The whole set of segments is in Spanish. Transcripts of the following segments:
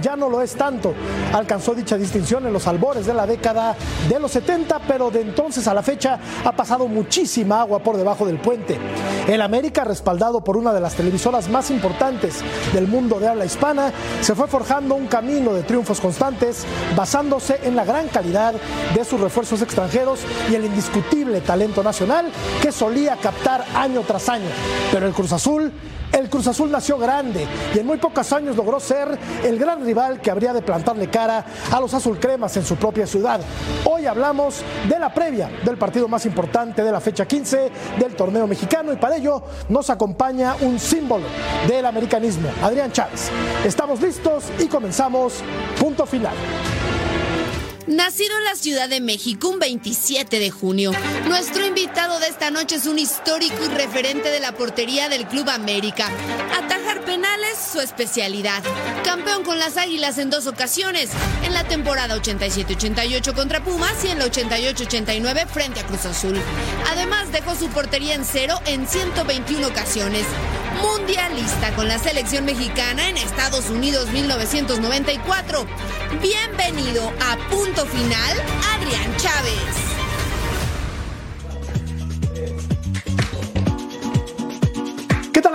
Ya no lo es tanto. Alcanzó dicha distinción en los albores de la década de los 70, pero de entonces a la fecha ha pasado muchísima agua por debajo del puente. El América, respaldado por una de las televisoras más importantes del mundo de habla hispana, se fue forjando un camino de triunfos constantes basándose en la gran calidad de sus refuerzos extranjeros y el indiscutible talento nacional que solía captar año tras año. Pero el Cruz Azul el Cruz Azul nació grande y en muy pocos años logró ser el gran rival que habría de plantarle cara a los azulcremas en su propia ciudad. Hoy hablamos de la previa del partido más importante de la fecha 15 del torneo mexicano y para ello nos acompaña un símbolo del americanismo, Adrián Chávez. Estamos listos y comenzamos punto final. Nacido en la Ciudad de México un 27 de junio, nuestro invitado de esta noche es un histórico y referente de la portería del Club América. Atajar penales, su especialidad. Campeón con las Águilas en dos ocasiones, en la temporada 87-88 contra Pumas y en la 88-89 frente a Cruz Azul. Además dejó su portería en cero en 121 ocasiones. Mundialista con la selección mexicana en Estados Unidos 1994. Bienvenido a Punto Final, Adrián Chávez.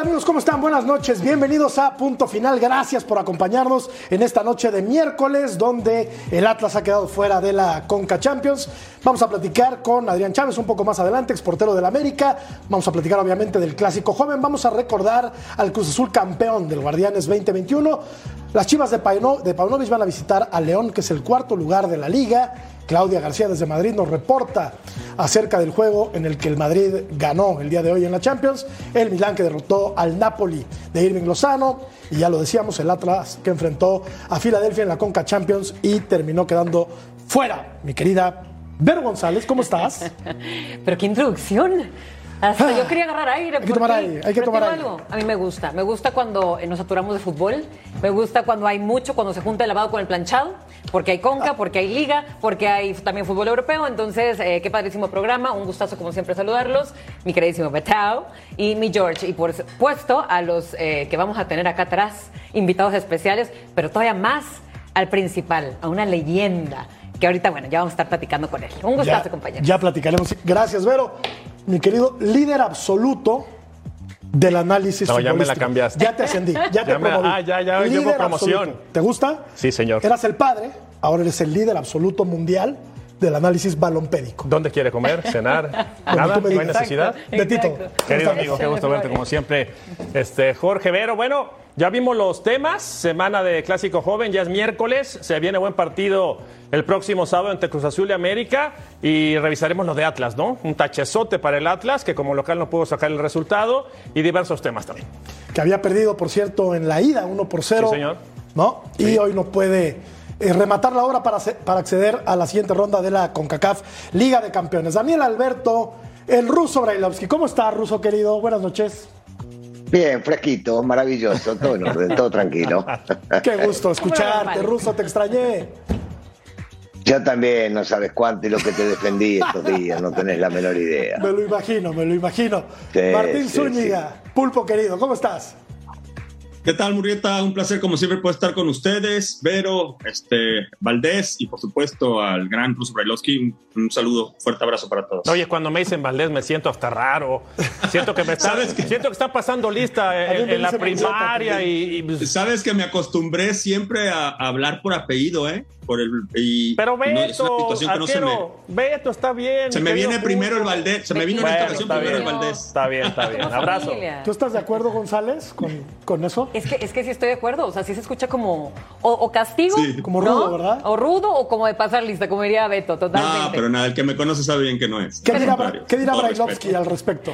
Amigos? ¿Cómo están? Buenas noches. Bienvenidos a Punto Final. Gracias por acompañarnos en esta noche de miércoles donde el Atlas ha quedado fuera de la Conca Champions. Vamos a platicar con Adrián Chávez un poco más adelante, exportero del América. Vamos a platicar obviamente del clásico joven. Vamos a recordar al Cruz Azul campeón del Guardianes 2021. Las Chivas de, Paino, Paunovic van a visitar a León, que es el cuarto lugar de la liga. Claudia García desde Madrid nos reporta acerca del juego en el que el Madrid ganó el día de hoy en la Champions. El Milán que derrotó al Napoli de Irving Lozano. Y ya lo decíamos, el Atlas que enfrentó a Filadelfia en la Conca Champions y terminó quedando fuera. Mi querida Vero González, ¿cómo estás? Pero qué introducción. Hasta yo quería agarrar aire. Hay que tomar aire, hay que tomar aire. Algo. A mí me gusta. Me gusta cuando nos saturamos de fútbol. Me gusta cuando hay mucho, cuando se junta el lavado con el planchado. Porque hay conca, porque hay liga, porque hay también fútbol europeo. Entonces, eh, qué padrísimo programa. Un gustazo, como siempre, saludarlos. Mi queridísimo Betao y mi George. Y por supuesto, a los eh, que vamos a tener acá atrás, invitados especiales, pero todavía más al principal, a una leyenda que ahorita, bueno, ya vamos a estar platicando con él. Un gustazo, compañero. Ya platicaremos. Gracias, Vero. Mi querido líder absoluto del análisis No, ya me la cambiaste. Ya te ascendí, ya te me- promoví. ah, ya, ya, Líder promoción. absoluto. ¿Te gusta? Sí, señor. Eras el padre, ahora eres el líder absoluto mundial del análisis balompédico. ¿Dónde quiere comer? ¿Cenar? ¿Nada? ¿No hay necesidad? Betito. Exacto. Querido amigo, qué gusto verte como siempre. Este, Jorge Vero, bueno, ya vimos los temas, semana de Clásico Joven, ya es miércoles, se viene buen partido el próximo sábado entre Cruz Azul y América y revisaremos lo de Atlas, ¿no? Un tachezote para el Atlas, que como local no pudo sacar el resultado y diversos temas también. Que había perdido, por cierto, en la ida, 1 por 0. Sí, señor. ¿No? Y hoy no puede eh, rematar la obra para, para acceder a la siguiente ronda de la CONCACAF Liga de Campeones. Daniel Alberto, el ruso Brailovsky. ¿Cómo está, ruso querido? Buenas noches. Bien, fresquito, maravilloso, todo en orden, todo tranquilo. Qué gusto escucharte, ruso, te extrañé. Yo también no sabes cuánto y lo que te defendí estos días, no tenés la menor idea. Me lo imagino, me lo imagino. Sí, Martín sí, Zúñiga, pulpo querido, ¿cómo estás? ¿Qué tal, Murrieta? Un placer, como siempre, poder estar con ustedes. Vero, este, Valdés y, por supuesto, al gran Russo Brailovsky. Un, un saludo, fuerte abrazo para todos. Oye, cuando me dicen Valdés me siento hasta raro. Siento que me está, siento que está pasando lista en, en la primaria y, y, pues, Sabes que me acostumbré siempre a, a hablar por apellido, ¿eh? por el. Y, Pero no, es una Beto, situación que no se me. arquero, Beto, está bien. Se me viene primero el. Valdés. Se me vino en quito esta Bueno, ocasión primero el. Valdés. Está bien, está bien. Abrazo. ¿Tú estás de acuerdo, González, con, con eso? Es que, es que sí estoy de acuerdo, o sea, sí se escucha como o, o castigo, Sí. Como ¿no? rudo, ¿verdad? O rudo o como de pasar lista, como diría Beto, totalmente. No, pero nada, el que me conoce sabe bien que no es. ¿Qué dirá, ¿qué dirá Brailovsky respeto. al respecto?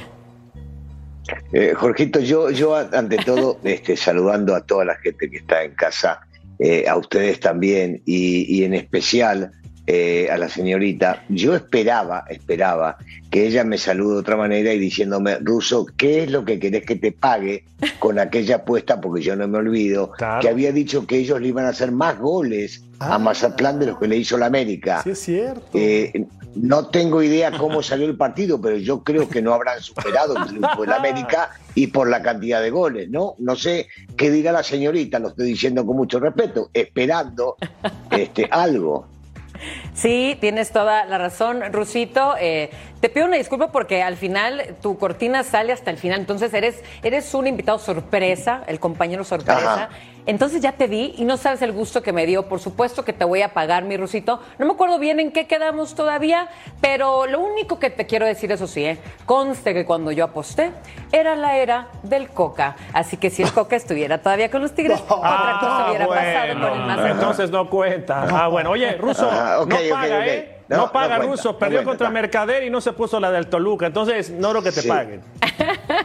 Eh, Jorgito, yo, yo ante todo, este, saludando a toda la gente que está en casa, eh, a ustedes también y, y en especial eh, a la señorita, yo esperaba, esperaba que ella me salude de otra manera y diciéndome, Ruso, ¿qué es lo que querés que te pague con aquella apuesta? Porque yo no me olvido Claro. que había dicho que ellos le iban a hacer más goles Ah. a Mazatlán de los que le hizo la América. Sí, es cierto. Eh, no tengo idea cómo salió el partido, pero yo creo que no habrán superado el triunfo América y por la cantidad de goles, ¿no? No sé qué dirá la señorita, lo estoy diciendo con mucho respeto, esperando este, algo. Sí, tienes toda la razón, Rusito. Eh, te pido una disculpa porque al final tu cortina sale hasta el final, entonces eres, eres un invitado sorpresa, el compañero sorpresa. Entonces ya te vi y no sabes el gusto que me dio. Por supuesto que te voy a pagar, mi Rusito. No me acuerdo bien en qué quedamos todavía, pero lo único que te quiero decir, eso sí, ¿eh? conste que cuando yo aposté era la era del Coca. Así que si el Coca estuviera todavía con los Tigres, otra cosa hubiera pasado con el Mazatlán. entonces no cuenta. Ah, bueno, oye, ok, no paga. ¿eh? No, No, no paga cuenta, Russo, no perdió cuenta, contra. Mercader y no se puso la del Toluca, entonces no creo que te Sí. paguen.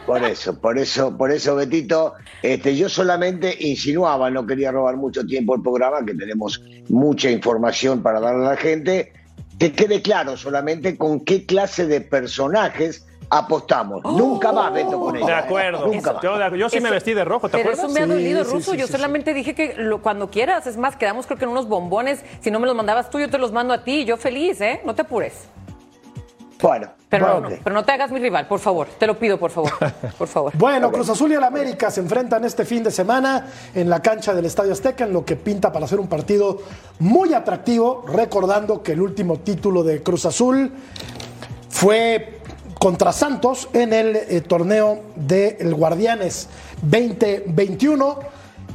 Por eso, por eso, por eso, Betito, este, yo solamente insinuaba, no quería robar mucho tiempo el programa, que tenemos mucha información para darle a la gente. Que quede claro solamente con qué clase de personajes apostamos. Nunca más, Beto, con ella. De ¿eh? acuerdo. Nunca más. Yo, yo sí me Eso- vestí de rojo, ¿te Pero acuerdas? eso me ha dolido, sí, Ruso. sí, yo sí, solamente dije que lo- cuando quieras, es más, quedamos creo que en unos bombones. Si no me los mandabas tú, yo te los mando a ti. Yo feliz, ¿eh? No te apures. Bueno, Pero, bueno, no, ok. pero no te hagas mi rival, por favor. Te lo pido, por favor. Por favor. Bueno, Cruz Azul y el América se enfrentan este fin de semana en la cancha del Estadio Azteca, en lo que pinta para ser un partido muy atractivo, recordando que el último título de Cruz Azul fue contra Santos en el eh, torneo del Guardianes 2021.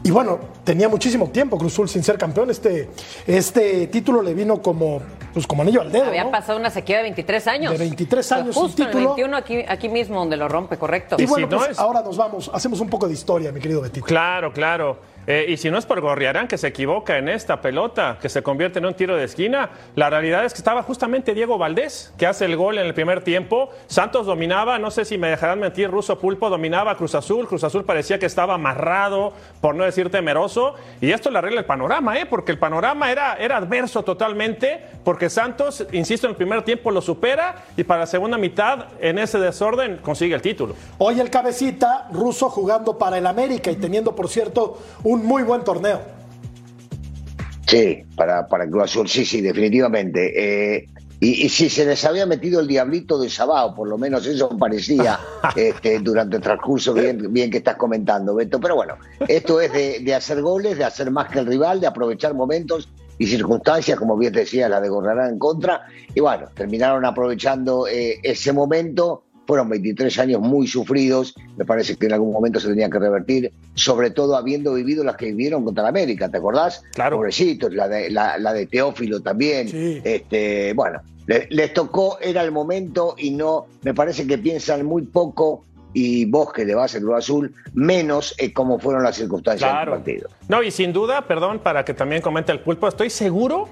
Y bueno, tenía muchísimo tiempo Cruz Azul sin ser campeón. Este, este título le vino como, pues, como anillo al dedo. Había ¿no? pasado una sequía de 23 años. De 23 Fue años Justo sin en el título. 21, aquí, aquí mismo donde lo rompe, correcto. Y Y bueno, si no pues es- ahora nos vamos, hacemos un poco de historia, mi querido Betito. Claro, claro. Eh, y si no es por Gorriarán que se equivoca en esta pelota, que se convierte en un tiro de esquina, la realidad es que estaba justamente Diego Valdés, que hace el gol en el primer tiempo. Santos dominaba, no sé si me dejarán mentir, Ruso Pulpo dominaba Cruz Azul. Cruz Azul parecía que estaba amarrado, por no decir temeroso. Y esto le arregla el panorama, ¿eh? porque el panorama era, era adverso totalmente, porque Santos, insisto, en el primer tiempo lo supera y para la segunda mitad, en ese desorden, consigue el título. Hoy el cabecita ruso jugando para el América y teniendo, por cierto, un muy buen torneo. Sí, para, para Cruz Azul, sí, sí, definitivamente. Eh, y, y si se les había metido el diablito de Sabao, por lo menos eso parecía este, durante el transcurso bien, bien que estás comentando, Beto. Pero bueno, esto es de, de hacer goles, de hacer más que el rival, de aprovechar momentos y circunstancias, como bien te decía, la de Gorrarán en contra. Y bueno, terminaron aprovechando eh, ese momento. Fueron 23 años muy sufridos, me parece que en algún momento se tenía que revertir, sobre todo habiendo vivido las que vivieron contra la América, ¿te acordás? Claro. Pobrecitos, la de, la, la de Teófilo también. Sí. Este, bueno, le- les tocó, era el momento y no, me parece que piensan muy poco y vos que le vas al Cruz Azul, menos eh, cómo fueron las circunstancias Claro. del partido. No, y sin duda, perdón, para que también comente el pulpo, estoy seguro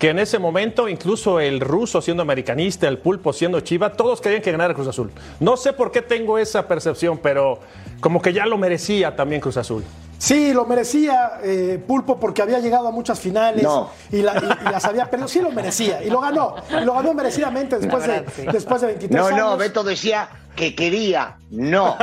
que en ese momento, incluso el ruso siendo americanista, el pulpo siendo chiva, todos querían que ganara Cruz Azul. No sé por qué tengo esa percepción, pero como que ya lo merecía también Cruz Azul. Sí, lo merecía eh, Pulpo porque había llegado a muchas finales No. y, la- y- y las había perdido. Sí lo merecía y lo ganó. Y lo ganó merecidamente después, de, sí. después de 23 No, años. no, Beto decía que quería, no.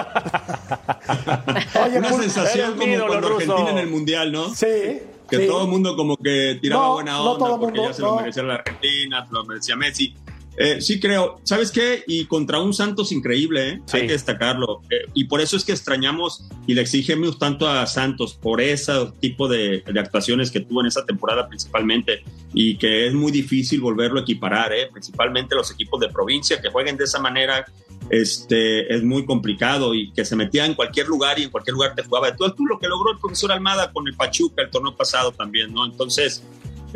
Oye, Una Pulpo, sensación como cuando ruso. Argentina en el Mundial, ¿no? Sí. Que sí. todo el mundo como que tiraba No, buena no onda todo porque mundo, ya se no. lo merecía la Argentina, se lo merecía Messi. Eh, sí creo, ¿sabes qué? Y contra un Santos increíble, ¿eh? Sí. hay que destacarlo. Eh, y por eso es que extrañamos y le exigimos tanto a Santos por ese tipo de, de actuaciones que tuvo en esa temporada principalmente y que es muy difícil volverlo a equiparar, ¿eh? principalmente los equipos de provincia que jueguen de esa manera. Este, es muy complicado y que se metía en cualquier lugar y en cualquier lugar te jugaba. Todo tú lo que logró el profesor Almada con el Pachuca el torneo pasado también, ¿no? Entonces,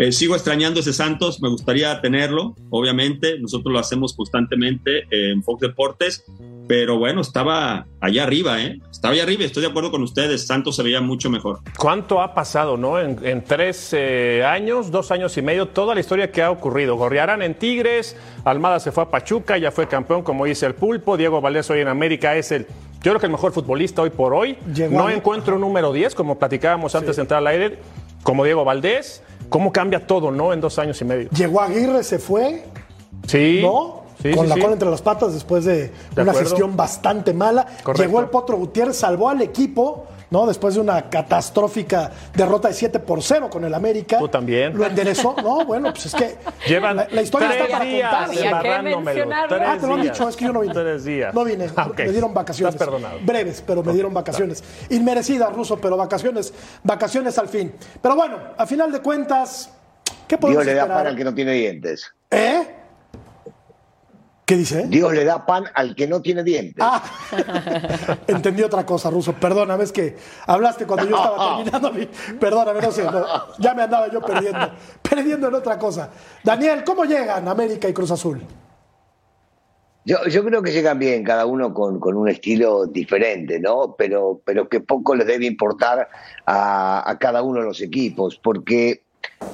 Eh, sigo extrañando ese Santos, me gustaría tenerlo, obviamente, nosotros lo hacemos constantemente en Fox Deportes, pero bueno, estaba allá arriba, ¿eh? Estaba allá arriba, estoy de acuerdo con ustedes, Santos se veía mucho mejor. ¿Cuánto ha pasado, no? En, tres eh, años, dos años y medio, toda la historia que ha ocurrido. Gorriarán en Tigres, Almada se fue a Pachuca, ya fue campeón, como dice el Pulpo, Diego Valdés hoy en América es el, yo creo que el mejor futbolista hoy por hoy. no encuentro un número 10, como platicábamos antes de entrar al aire, como Diego Valdés. ¿Cómo cambia todo, no? En dos años y medio. Llegó Aguirre, se fue. Sí. ¿No? con la cola entre las patas después de, una gestión bastante mala. Llegó el Potro Gutiérrez, salvó al equipo. ¿No? Después de una catastrófica derrota de 7 por 0 con el América. Tú también. Lo enderezó. No, bueno, pues es que Llevan la, historia está para días contarse. Ah, te lo han dicho, es que yo no vine. Tres días. No vine, ah, me dieron vacaciones. Estás perdonado. Breves, pero me dieron vacaciones. Inmerecidas, Ruso, pero vacaciones, vacaciones al fin. Pero bueno, a final de cuentas, ¿qué podemos Dios le da para al que no tiene dientes. ¿Eh? ¿Qué dice? Dios le da pan al que no tiene dientes. Ah, entendí otra cosa, Ruso. Perdóname, es que hablaste cuando yo estaba terminando mi. Perdóname, no sé, ya me andaba yo perdiendo, perdiendo en otra cosa. Daniel, ¿cómo llegan América y Cruz Azul? Yo, yo creo que llegan bien, cada uno con, con, un estilo diferente, ¿no? Pero, pero que poco les debe importar a, a cada uno de los equipos, porque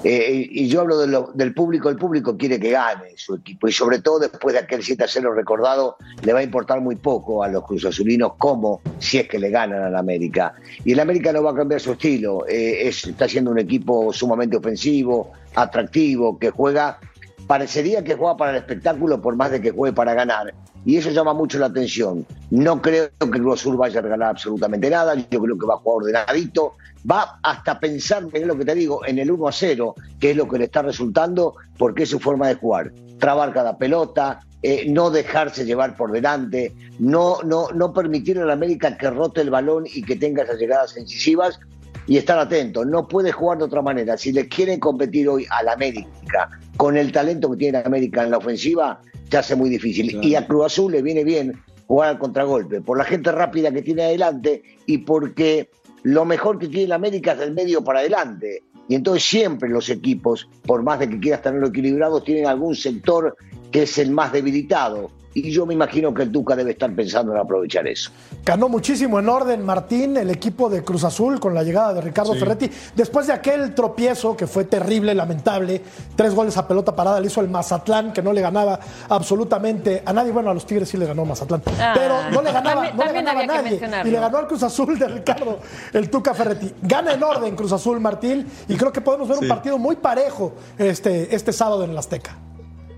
eh, y yo hablo del público, el público quiere que gane su equipo y sobre todo después de aquel 7 a 0 recordado le va a importar muy poco a los cruzazulinos cómo si es que le ganan al América. Y el América no va a cambiar su estilo, eh, está siendo un equipo sumamente ofensivo, atractivo, que juega, parecería que juega para el espectáculo por más de que juegue para ganar. Y eso llama mucho la atención. No creo que Cruz Azul vaya a regalar absolutamente nada, yo creo que va a jugar ordenadito, va hasta pensar, es lo que te digo, en el 1 a 0, que es lo que le está resultando, porque es su forma de jugar. Trabar cada pelota, eh, no dejarse llevar por delante, no, no, no permitir a la América que rote el balón y que tenga esas llegadas incisivas y estar atento. No puede jugar de otra manera. Si le quieren competir hoy a la América con el talento que tiene la América en la ofensiva, se hace muy difícil. Y a Cruz Azul le viene bien jugar al contragolpe, por la gente rápida que tiene adelante y porque lo mejor que tiene la América es el medio para adelante. Y entonces siempre los equipos, por más de que quieras tenerlo equilibrado, tienen algún sector que es el más debilitado y yo me imagino que el Tuca debe estar pensando en aprovechar eso. Ganó muchísimo en orden Martín, el equipo de Cruz Azul, con la llegada de Ricardo Ferretti. Después de aquel tropiezo que fue terrible, lamentable, tres goles a pelota parada, le hizo el Mazatlán, que no le ganaba absolutamente a nadie. Bueno, a los Tigres sí le ganó Mazatlán, ah. pero no le ganaba, no le ganaba a nadie. Y le ganó al Cruz Azul de Ricardo, el Tuca Ferretti. Gana en orden Cruz Azul, Martín, y creo que podemos ver un partido muy parejo este, este sábado en el Azteca.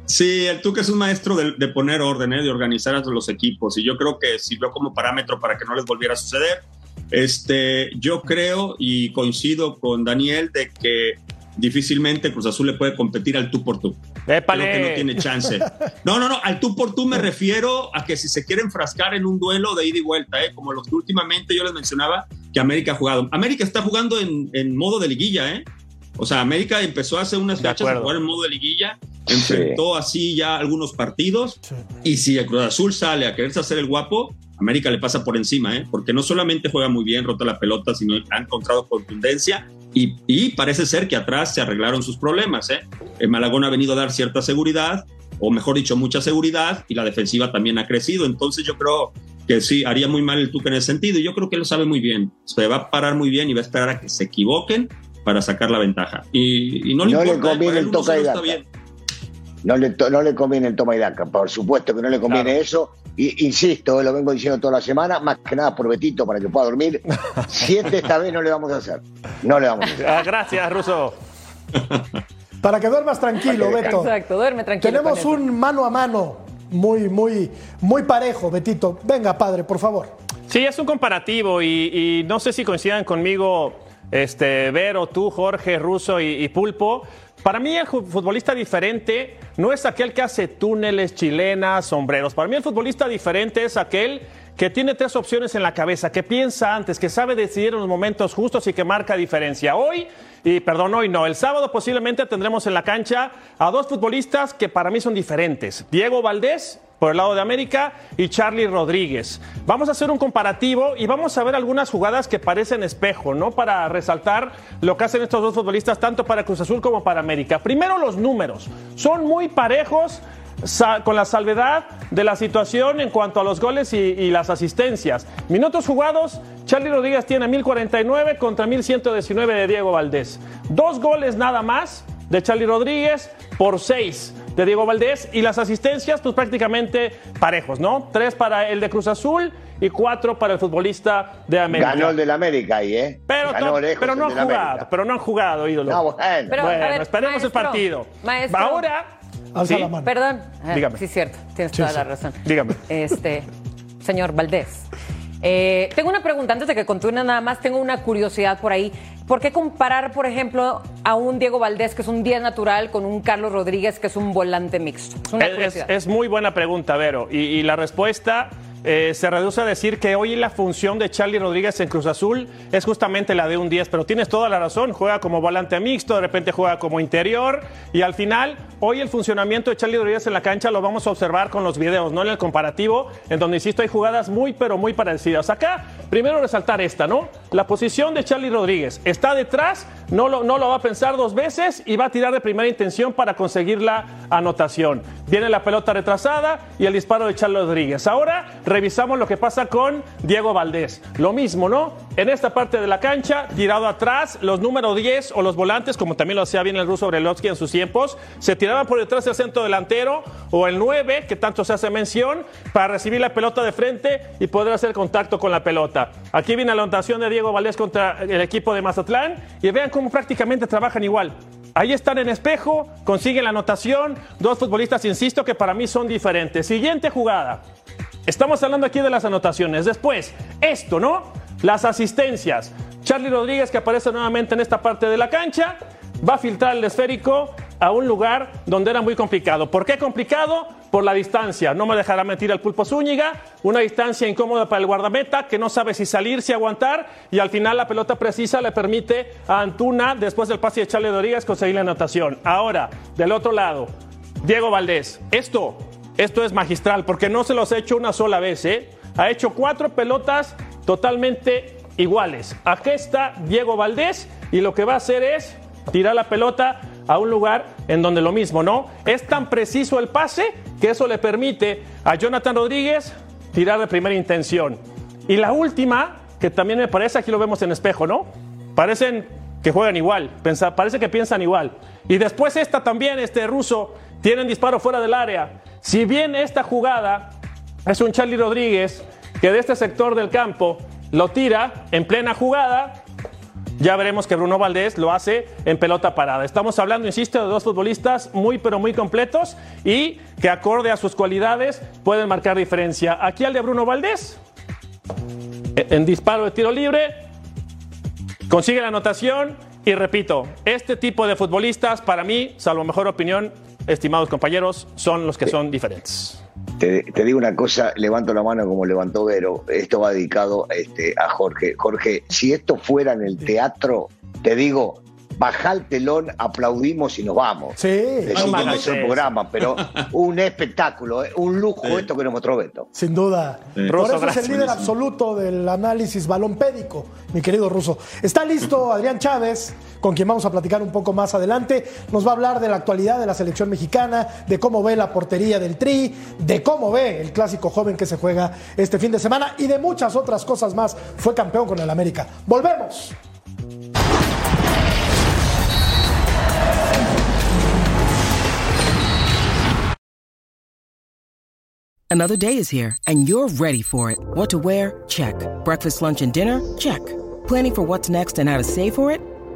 Sí, el Tuca es un maestro de, poner orden, ¿eh? de organizar a los equipos y yo creo que sirvió como parámetro para que no les volviera a suceder. Este, yo creo y coincido con Daniel de que difícilmente Cruz Azul le puede competir al tú por tú. Creo que no tiene chance. No, no, no, al tú por tú me refiero a que si se quiere enfrascar en un duelo de ida y vuelta, ¿eh? como los que últimamente yo les mencionaba que América ha jugado. América está jugando en, en modo de liguilla, ¿eh? O sea, América empezó hace unas fechas a jugar en modo de liguilla, enfrentó así ya algunos partidos, y si el Cruz Azul sale a quererse hacer el guapo, América le pasa por encima, ¿eh? porque no solamente juega muy bien, rota la pelota, sino ha encontrado contundencia y, parece ser que atrás se arreglaron sus problemas. ¿eh? El Malagón ha venido a dar cierta seguridad, o mejor dicho, mucha seguridad, y la defensiva también ha crecido. Entonces yo creo que sí, haría muy mal el Tuca en ese sentido, y yo creo que lo sabe muy bien. Se va a parar muy bien y va a esperar a que se equivoquen para sacar la ventaja. Y, no, le, conviene el toca y daca. No le, no le conviene el toma y daca, por supuesto que no le conviene eso. Y, insisto, lo vengo diciendo toda la semana, más que nada por Betito para que pueda dormir. Siete esta vez no le vamos a hacer. No le vamos a hacer. Ah, gracias, Ruso. Para que duermas tranquilo, Beto. Exacto, duerme tranquilo. Tenemos un mano a mano muy, muy, muy parejo, Betito. Venga, padre, por favor. Sí, es un comparativo y, y no sé si coincidan conmigo este, Vero, tú, Jorge, Russo y, Pulpo. Para mí el futbolista diferente no es aquel que hace túneles, chilenas, sombreros. Para mí el futbolista diferente es aquel que tiene tres opciones en la cabeza, que piensa antes, que sabe decidir en los momentos justos y que marca diferencia. Hoy, y perdón, hoy no, el sábado posiblemente tendremos en la cancha a dos futbolistas que para mí son diferentes. Diego Valdés por el lado de América y Charlie Rodríguez. Vamos a hacer un comparativo y vamos a ver algunas jugadas que parecen espejo, ¿no? Para resaltar lo que hacen estos dos futbolistas, tanto para Cruz Azul como para América. Primero los números. Son muy parejos con la salvedad de la situación en cuanto a los goles y, las asistencias. Minutos jugados, Charlie Rodríguez tiene 1049 contra 1119 de Diego Valdés. Dos goles nada más de Charlie Rodríguez por seis de Diego Valdés y las asistencias pues prácticamente parejos, ¿no? Tres para el de Cruz Azul y cuatro para el futbolista de América. Ganó el del América ahí, ¿eh? Pero, Ganó lejos pero no han jugado, América. pero no han jugado, ídolo. No, bueno. Pero, a bueno, ver, esperemos el partido. maestro. Ahora, Alza ¿sí? la mano. Perdón. Ah, Dígame. Sí, cierto. Tienes Sí, toda sí. la razón. Dígame. Este, señor Valdés. Eh, tengo una pregunta antes de que continúe nada más. Tengo una curiosidad por ahí. ¿Por qué comparar, por ejemplo, a un Diego Valdés, que es un 10 natural, con un Carlos Rodríguez, que es un volante mixto? Es una Es, es- curiosidad. es muy buena pregunta, Vero. Y, y la respuesta eh, se reduce a decir que hoy la función de Charlie Rodríguez en Cruz Azul es justamente la de un 10, pero tienes toda la razón. Juega como volante mixto, de repente juega como interior. Y al final, hoy el funcionamiento de Charlie Rodríguez en la cancha lo vamos a observar con los videos, no en el comparativo, en donde, insisto, hay jugadas muy, pero muy parecidas. Acá, primero resaltar esta, ¿no? La posición de Charlie Rodríguez. Está detrás, no lo, no lo va a pensar dos veces y va a tirar de primera intención para conseguir la anotación. Viene la pelota retrasada y el disparo de Charlie Rodríguez. Ahora revisamos lo que pasa con Diego Valdés. Lo mismo, ¿no? En esta parte de la cancha, tirado atrás, los número 10 o los volantes, como también lo hacía bien el ruso Brelovsky en sus tiempos, se tiraban por detrás del centro delantero o el 9, que tanto se hace mención, para recibir la pelota de frente y poder hacer contacto con la pelota. Aquí viene la anotación de Diego Valdés contra el equipo de Mazatlán y vean cómo prácticamente trabajan igual. Ahí están en espejo, consiguen la anotación. Dos futbolistas, insisto, que para mí son diferentes. Siguiente jugada. Estamos hablando aquí de las anotaciones. Después, esto, ¿no? Las asistencias. Charlie Rodríguez, que aparece nuevamente en esta parte de la cancha, va a filtrar el esférico a un lugar donde era muy complicado. ¿Por qué complicado? Por la distancia. No me dejará mentir el Pulpo Zúñiga. Una distancia incómoda para el guardameta que no sabe si salir, si aguantar. Y al final la pelota precisa le permite a Antuna, después del pase de Charlie Rodríguez, conseguir la anotación. Ahora, del otro lado, Diego Valdés. Esto, esto es magistral porque no se los ha hecho una sola vez, ¿eh? Ha hecho cuatro pelotas totalmente iguales. Aquí está Diego Valdés y lo que va a hacer es tirar la pelota a un lugar en donde lo mismo, ¿no? Es tan preciso el pase que eso le permite a Jonathan Rodríguez tirar de primera intención. Y la última, que también me parece, aquí lo vemos en espejo, ¿no? Parecen que juegan igual, parece que piensan igual. Y después esta también, este ruso, tienen disparo fuera del área. Si bien esta jugada es un Charlie Rodríguez que de este sector del campo lo tira en plena jugada, ya veremos que Bruno Valdés lo hace en pelota parada. Estamos hablando, insisto, de dos futbolistas muy pero muy completos y que acorde a sus cualidades pueden marcar diferencia. Aquí al de Bruno Valdés, en disparo de tiro libre, consigue la anotación y repito, este tipo de futbolistas para mí, salvo mejor opinión, estimados compañeros, son los que son diferentes. Te, te digo una cosa, levanto la mano como levantó Vero. Esto va dedicado este, a Jorge. Jorge, si esto fuera en el teatro, te digo, baja el telón, aplaudimos y nos vamos. Sí. Decimos No un eso. programa, pero un espectáculo, ¿eh? un lujo esto que nos mostró Beto. Sin duda. Sí. Por Ruso, eso es el líder absoluto del análisis balompédico, mi querido Ruso. Está listo Adrián Chávez, con quien vamos a platicar un poco más adelante. Nos va a hablar de la actualidad de la selección mexicana, de cómo ve la portería del Tri, de cómo ve el clásico joven que se juega este fin de semana y de muchas otras cosas más. Fue campeón con el América. Volvemos. Another day is here, and you're ready for it. What to wear? Check. Breakfast, lunch, and dinner? Check. Planning for what's next and how to save for it?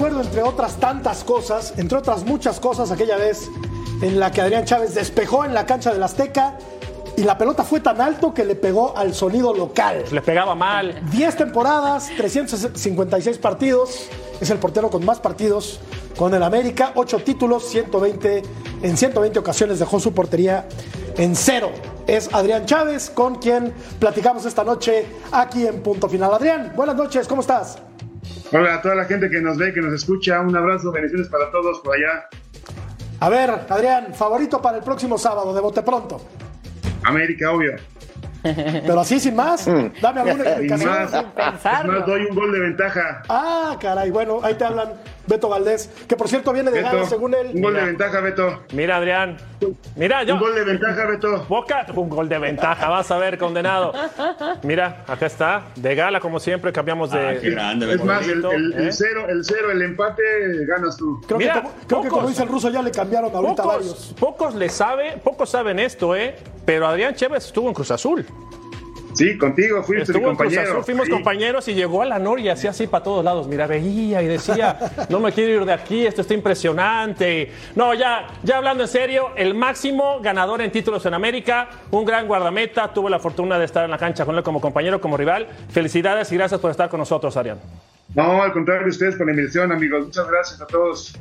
Entre otras tantas cosas, entre otras muchas cosas, aquella vez en la que Adrián Chávez despejó en la cancha del Azteca y la pelota fue tan alto que le pegó al sonido local. Le pegaba mal. 10 temporadas, 356 partidos. Es el portero con más partidos con el América. 8 títulos, 120, en 120 ocasiones dejó su portería en cero. Es Adrián Chávez, con quien platicamos esta noche aquí en Punto Final. Adrián, buenas noches, ¿cómo estás? Hola a toda la gente que nos ve, que nos escucha. Un abrazo, bendiciones para todos por allá. A ver, Adrián, favorito para el próximo sábado, de bote pronto. América, obvio. Pero así sin más, dame alguna explicación. Más, es más, doy un gol de ventaja. Ah, caray, bueno, ahí te hablan Beto Valdés, que por cierto viene de Beto, gana según él. Un gol de ventaja, Beto. Mira, Adrián. Mira, yo. Un gol de ventaja, Beto. Boca, un gol de ventaja, vas a ver, condenado. Mira, acá está, de gala como siempre, cambiamos de. Ah, qué grande, Es más, el, el- el ¿eh? cero, el cero, el empate, ganas tú. Creo, Mira, que, como, creo que como pocos. dice el ruso ya le cambiaron ahorita Pocos, varios. pocos le sabe, pocos saben esto, ¿eh? Pero Adrián Chávez estuvo en Cruz Azul. Sí, contigo, fuiste mi compañero. Azul, fuimos Sí. compañeros y llegó a la Nor y hacía así para todos lados. Mira, veía y decía, no me quiero ir de aquí, esto está impresionante. No, ya, ya hablando en serio, el máximo ganador en títulos en América, un gran guardameta, tuve la fortuna de estar en la cancha con él como compañero, como rival. Felicidades y gracias por estar con nosotros, Adrián. No, al contrario, ustedes por la invitación, amigos. Muchas gracias a todos.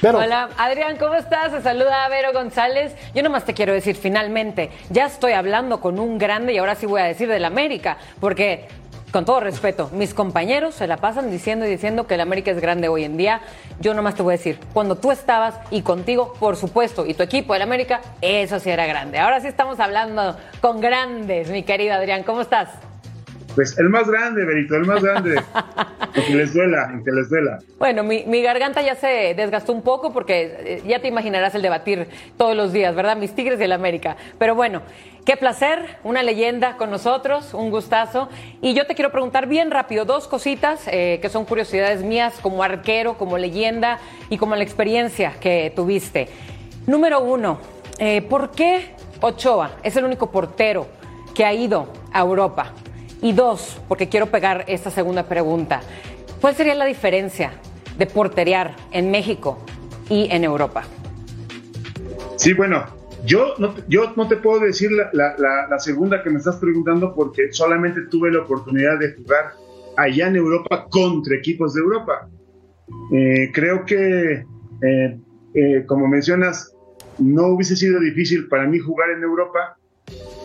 Hola, Adrián, ¿cómo estás? Se saluda a Vero González. Yo nomás te quiero decir, finalmente, ya estoy hablando con un grande y ahora sí voy a decir del América, porque, con todo respeto, mis compañeros se la pasan diciendo y diciendo que el América es grande hoy en día. Yo nomás te voy a decir, cuando tú estabas y contigo, por supuesto, y tu equipo, el América, eso sí era grande. Ahora sí estamos hablando con grandes, mi querido Adrián. ¿Cómo estás? Pues el más grande, Berito, el más grande. Aunque les duela, aunque les duela. Bueno, mi, mi garganta ya se desgastó un poco porque eh, ya te imaginarás el debatir todos los días, ¿verdad? Mis Tigres del América. Pero bueno, qué placer, una leyenda con nosotros, un gustazo. Y yo te quiero preguntar bien rápido dos cositas eh, que son curiosidades mías como arquero, como leyenda y como la experiencia que tuviste. Número uno, eh, ¿por qué Ochoa es el único portero que ha ido a Europa? Y dos, porque quiero pegar esta segunda pregunta. ¿Cuál sería la diferencia de porterear en México y en Europa? Sí, bueno, yo no, yo no te puedo decir la, la- la- la segunda que me estás preguntando porque solamente tuve la oportunidad de jugar allá en Europa contra equipos de Europa. Eh, creo que, eh, eh, como mencionas, no hubiese sido difícil para mí jugar en Europa,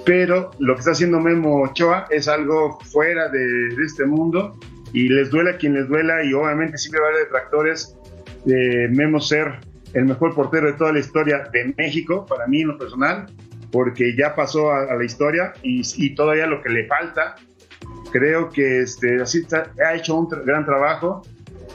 pero lo que está haciendo Memo Ochoa es algo fuera de, de este mundo y les duela a quien les duela y obviamente siempre va a haber detractores de Memo ser el mejor portero de toda la historia de México, para mí en lo personal, porque ya pasó a, a la historia y, y todavía lo que le falta, creo que este, así ha hecho un tra- gran trabajo,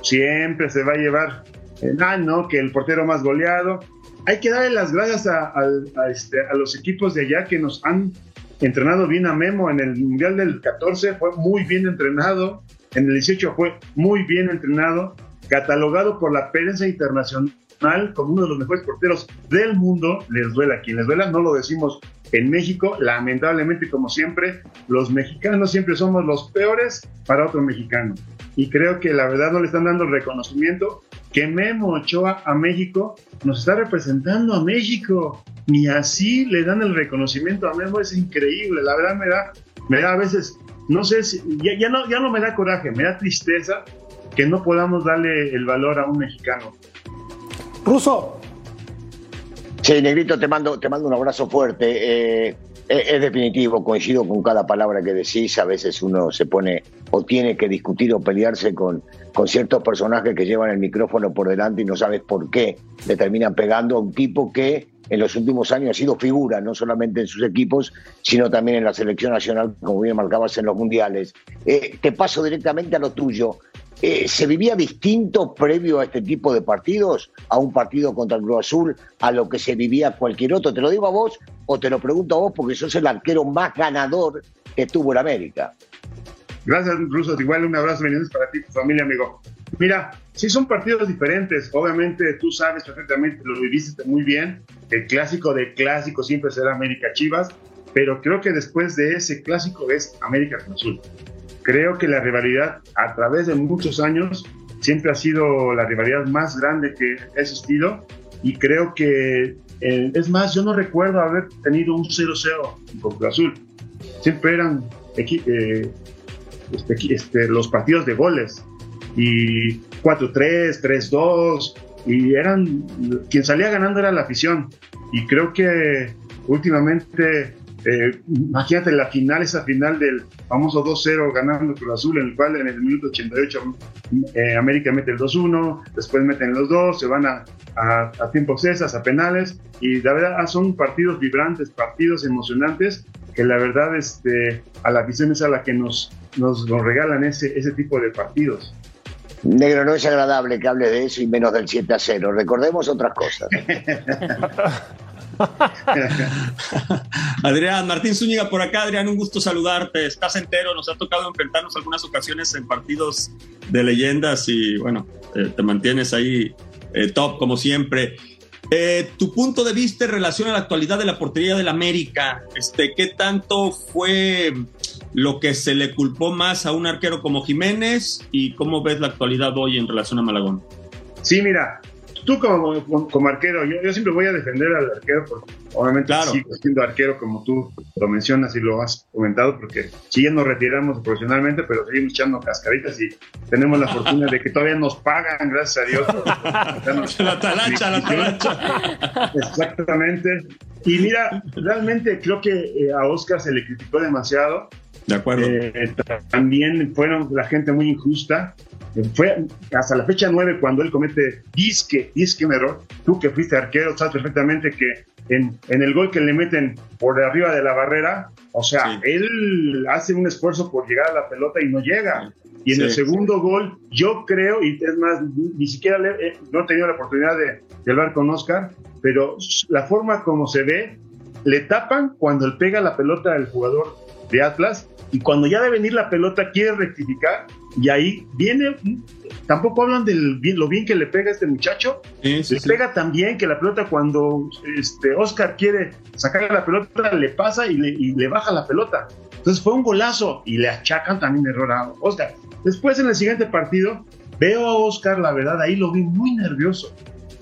siempre se va a llevar, eh, ah, no, que el portero más goleado, hay que darle las gracias a, al- a este, a los equipos de allá que nos han entrenado bien a Memo en el Mundial del 14, fue muy bien entrenado, en el 18 fue muy bien entrenado, catalogado por la prensa internacional como uno de los mejores porteros del mundo, les duela a quien les duela, no lo decimos en México, lamentablemente como siempre, los mexicanos siempre somos los peores para otro mexicano. Y creo que la verdad no le están dando el reconocimiento que Memo Ochoa a México nos está representando a México. Ni así le dan el reconocimiento a Memo, es increíble, la verdad me da, me da a veces, no sé si, ya, ya no, ya no me da coraje, me da tristeza que no podamos darle el valor a un mexicano. Ruso, Sí, Negrito, te mando, te mando un abrazo fuerte. Eh, es, es definitivo, coincido con cada palabra que decís. A veces uno se pone o tiene que discutir o pelearse con, con ciertos personajes que llevan el micrófono por delante y no sabes por qué le terminan pegando a un tipo que en los últimos años ha sido figura, no solamente en sus equipos, sino también en la selección nacional, como bien marcabas en los mundiales. Eh, te paso directamente a lo tuyo. Eh, ¿Se vivía distinto previo a este tipo de partidos, a un partido contra el Cruz Azul, a lo que se vivía cualquier otro? ¿Te lo digo a vos o te lo pregunto a vos porque sos el arquero más ganador que tuvo en América? Gracias, Ruso. Igual un abrazo, bendiciones para ti, tu familia, amigo. Mira, sí son partidos diferentes. Obviamente tú sabes perfectamente, lo viviste muy bien. El clásico de clásicos siempre será América Chivas, pero creo que después de ese clásico es América Cruz Azul. Creo que la rivalidad a través de muchos años siempre ha sido la rivalidad más grande que ha existido y creo que, eh, es más, yo no recuerdo haber tenido un 0-0 con Cruz Azul. Siempre eran eh, este, este, los partidos de goles. Y 4-3, 3-2 y eran quien salía ganando era la afición. Y creo que últimamente eh, imagínate la final, esa final del famoso 2-0 ganando Cruz Azul, en el cual en el minuto 88 eh, América mete el 2-1, después meten los dos, se van a, a, a tiempos cesas, a penales, y la verdad son partidos vibrantes, partidos emocionantes, que la verdad este, a la afición es a la que nos, nos, nos regalan ese, ese tipo de partidos. Negro, no es agradable que hable de eso y menos del 7 a 0. Recordemos otras cosas. Adrián, Martín Zúñiga por acá. Adrián, un gusto saludarte. Estás entero. Nos ha tocado enfrentarnos algunas ocasiones en partidos de leyendas y bueno, eh, te mantienes ahí eh, top como siempre. Eh, tu punto de vista en relación a la actualidad de la portería del América, este, ¿qué tanto fue lo que se le culpó más a un arquero como Jiménez y cómo ves la actualidad hoy en relación a Malagón? Sí, mira, tú como, como, arquero, yo, siempre voy a defender al arquero porque obviamente sigo siendo arquero como tú lo mencionas y lo has comentado porque si ya nos retiramos profesionalmente, pero seguimos echando cascaritas y tenemos la fortuna de que todavía nos pagan, gracias a Dios. la talacha, la talacha. Exactamente. Y mira, realmente creo que eh, a Oscar se le criticó demasiado de acuerdo. Eh, también fueron la gente muy injusta. Fue hasta la fecha 9 cuando él comete disque, disque un error. Tú que fuiste arquero sabes perfectamente que en, en, el gol que le meten por arriba de la barrera, o sea, él hace un esfuerzo por llegar a la pelota y no llega. Y en el segundo gol, yo creo, y es más, ni, siquiera le, eh, no he tenido la oportunidad de, de hablar con Oscar, pero la forma como se ve, le tapan cuando él pega la pelota al jugador de Atlas y cuando ya debe venir la pelota quiere rectificar y ahí viene, tampoco hablan de lo bien que le pega a este muchacho, le pega tan bien que la pelota cuando este Oscar quiere sacar la pelota le pasa y le, baja la pelota. Entonces fue un golazo y le achacan también error a Oscar. Después en el siguiente partido veo a Oscar, la verdad, ahí lo vi muy nervioso,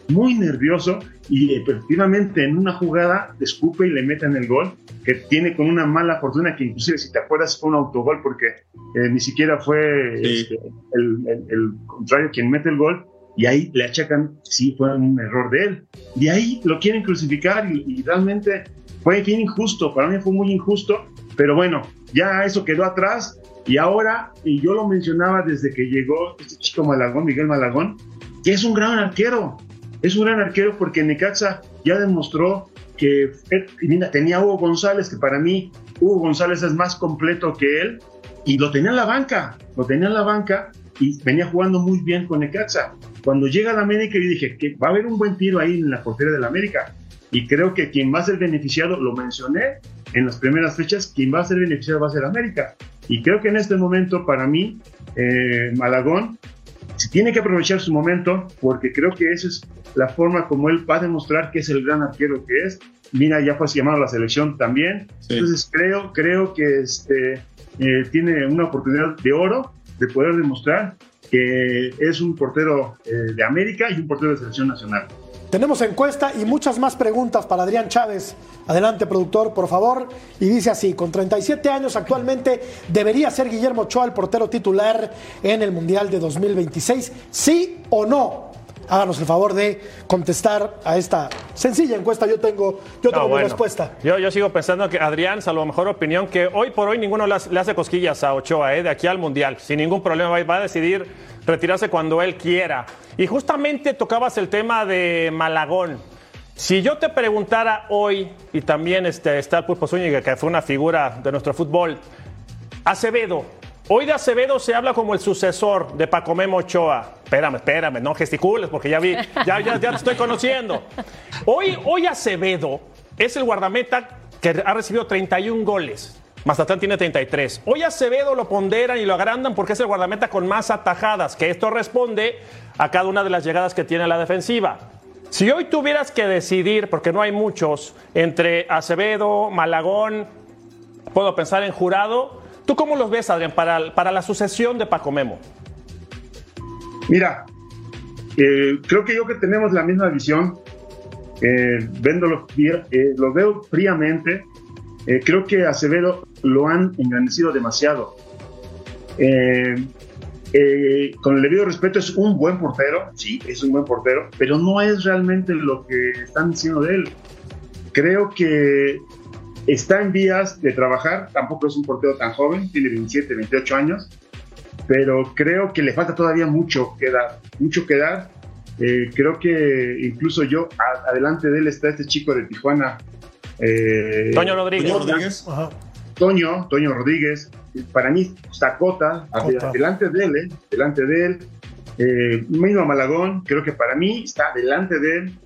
muy nervioso y efectivamente en una jugada escupe y le meten el gol que tiene con una mala fortuna que inclusive si te acuerdas fue un autogol porque eh, ni siquiera fue este, el, contrario quien mete el gol y ahí le achacan sí fue un error de él. Y ahí lo quieren crucificar y, realmente fue bien injusto para mí fue muy injusto pero bueno ya eso quedó atrás y ahora y yo lo mencionaba desde que llegó este chico Malagón Miguel Malagón que es un gran arquero es un gran arquero porque Necaxa ya demostró que eh, mira, tenía Hugo González, que para mí Hugo González es más completo que él, y lo tenía en la banca, lo tenía en la banca y venía jugando muy bien con Necaxa. Cuando llega a la América, yo dije que va a haber un buen tiro ahí en la portería de la América. Y creo que quien va a ser beneficiado, lo mencioné en las primeras fechas, quien va a ser beneficiado va a ser América. Y creo que en este momento, para mí, eh, Malagón tiene que aprovechar su momento porque creo que esa es la forma como él va a demostrar que es el gran arquero que es. Mira, ya fue llamado a la selección también. Entonces creo, creo que este, eh, tiene una oportunidad de oro de poder demostrar que es un portero eh, de América y un portero de selección nacional. Tenemos encuesta y muchas más preguntas para Adrián Chávez. Adelante, productor, por favor. Y dice así, con 37 años actualmente, ¿debería ser Guillermo Ochoa el portero titular en el Mundial de 2026? ¿Sí o no? Háganos el favor de contestar a esta sencilla encuesta. Yo tengo, yo tengo mi respuesta. Yo, yo sigo pensando que Adrián, salvo mejor opinión, que hoy por hoy ninguno le hace cosquillas a Ochoa, ¿eh? de aquí al Mundial. Sin ningún problema va a decidir retirarse cuando él quiera. Y justamente tocabas el tema de Malagón. Si yo te preguntara hoy, y también este, está el Pulpo Zúñiga, que fue una figura de nuestro fútbol, Acevedo, hoy de Acevedo se habla como el sucesor de Pacomemo Ochoa. Espérame, espérame, no gesticules, porque ya vi, ya, ya, ya te estoy conociendo. Hoy, hoy Acevedo es el guardameta que ha recibido 31 goles. Mazatlán tiene 33. Hoy Acevedo lo ponderan y lo agrandan porque es el guardameta con más atajadas, que esto responde a cada una de las llegadas que tiene la defensiva. Si hoy tuvieras que decidir, porque no hay muchos, entre Acevedo, Malagón, puedo pensar en Jurado, ¿tú cómo los ves, Adrián, para, para la sucesión de Paco Memo? Mira, eh, creo que yo que tenemos la misma visión eh, viéndolo, eh, lo veo fríamente, eh, creo que Acevedo lo han engrandecido demasiado. Eh, con el debido respeto, es un buen portero, sí, es un buen portero, pero no es realmente lo que están diciendo de él. Creo que está en vías de trabajar, tampoco es un portero tan joven, tiene 27, 28 años, pero creo que le falta todavía mucho que dar, mucho que dar. Eh, creo que incluso yo, a- adelante de él está este chico de Tijuana. eh, Toño Rodríguez. Toño Rodríguez. Ajá. Toño, Toño Rodríguez, para mí está Cota, Cota. delante de él, ¿eh? delante de él. Eh, mismo Malagón, creo que para mí está delante de él